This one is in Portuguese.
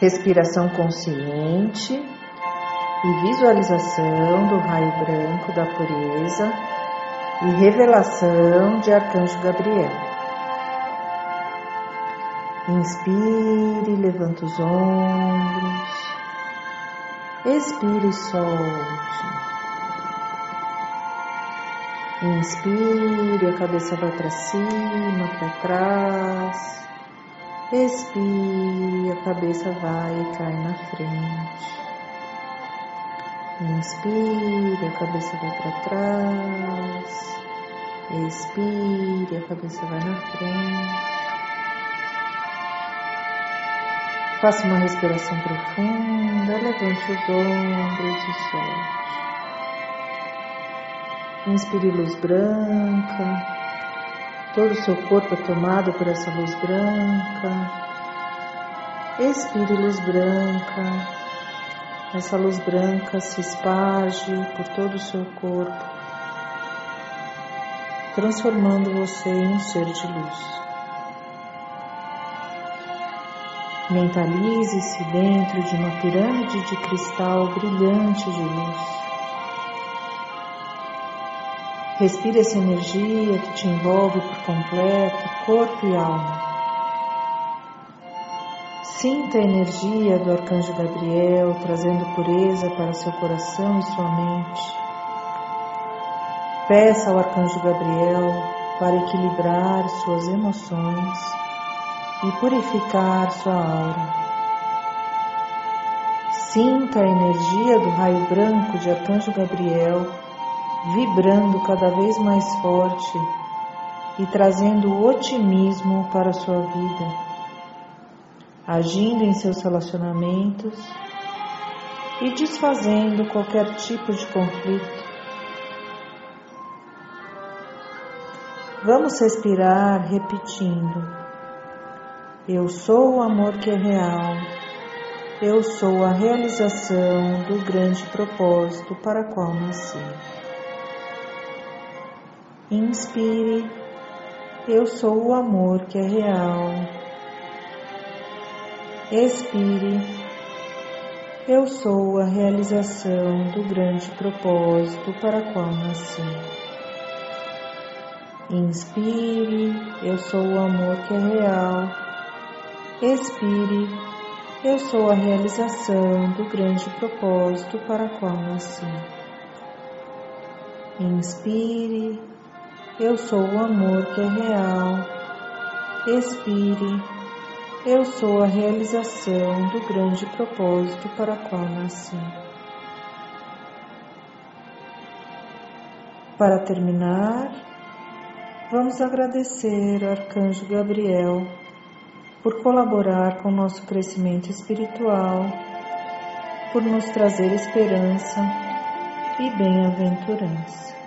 Respiração consciente e visualização do raio branco da pureza e revelação de Arcanjo Gabriel. Inspire, levanta os ombros. Expire solte. Inspire, a cabeça vai para cima, para trás. Expire, a cabeça vai e cai na frente. Inspire, a cabeça vai para trás. Expire, a cabeça vai na frente. Faça uma respiração profunda, levante os ombros e solte. Inspire luz branca, todo o seu corpo é tomado por essa luz branca. Expire luz branca, essa luz branca se esparge por todo o seu corpo, transformando você em um ser de luz. Mentalize-se dentro de uma pirâmide de cristal brilhante de luz. Respire essa energia que te envolve por completo, corpo e alma. Sinta a energia do Arcanjo Gabriel trazendo pureza para seu coração e sua mente. Peça ao Arcanjo Gabriel para equilibrar suas emoções e purificar sua aura. Sinta a energia do raio branco de Arcanjo Gabriel vibrando cada vez mais forte e trazendo otimismo para a sua vida, agindo em seus relacionamentos e desfazendo qualquer tipo de conflito. Vamos respirar repetindo: Eu sou o amor que é real. Eu sou a realização do grande propósito para qual nasci. Inspire, eu sou o amor que é real. Expire, eu sou a realização do grande propósito para qual nasci. Inspire, eu sou o amor que é real. Expire, eu sou a realização do grande propósito para qual nasci. Inspire, eu sou o amor que é real. Expire. Eu sou a realização do grande propósito para o qual nasci. Para terminar, vamos agradecer ao Arcanjo Gabriel por colaborar com nosso crescimento espiritual, por nos trazer esperança e bem-aventurança.